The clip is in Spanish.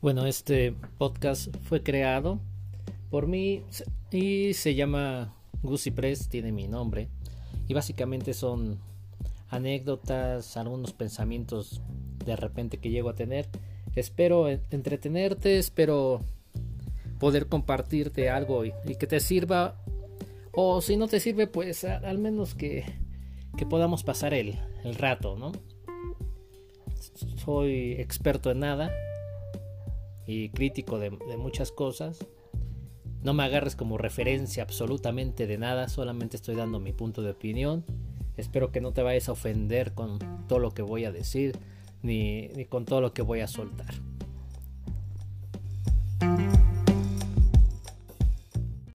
Bueno, este podcast fue creado por mí y se llama Gucci Press, tiene mi nombre. Y básicamente son anécdotas, algunos pensamientos de repente que llego a tener. Espero entretenerte, espero poder compartirte algo y, que te sirva. O si no te sirve, pues al menos que, que podamos pasar el, el rato, ¿no? Soy experto en nada y crítico de, muchas cosas. No me agarres como referencia absolutamente de nada, solamente estoy dando mi punto de opinión. Espero que no te vayas a ofender con todo lo que voy a decir ni, ni con todo lo que voy a soltar.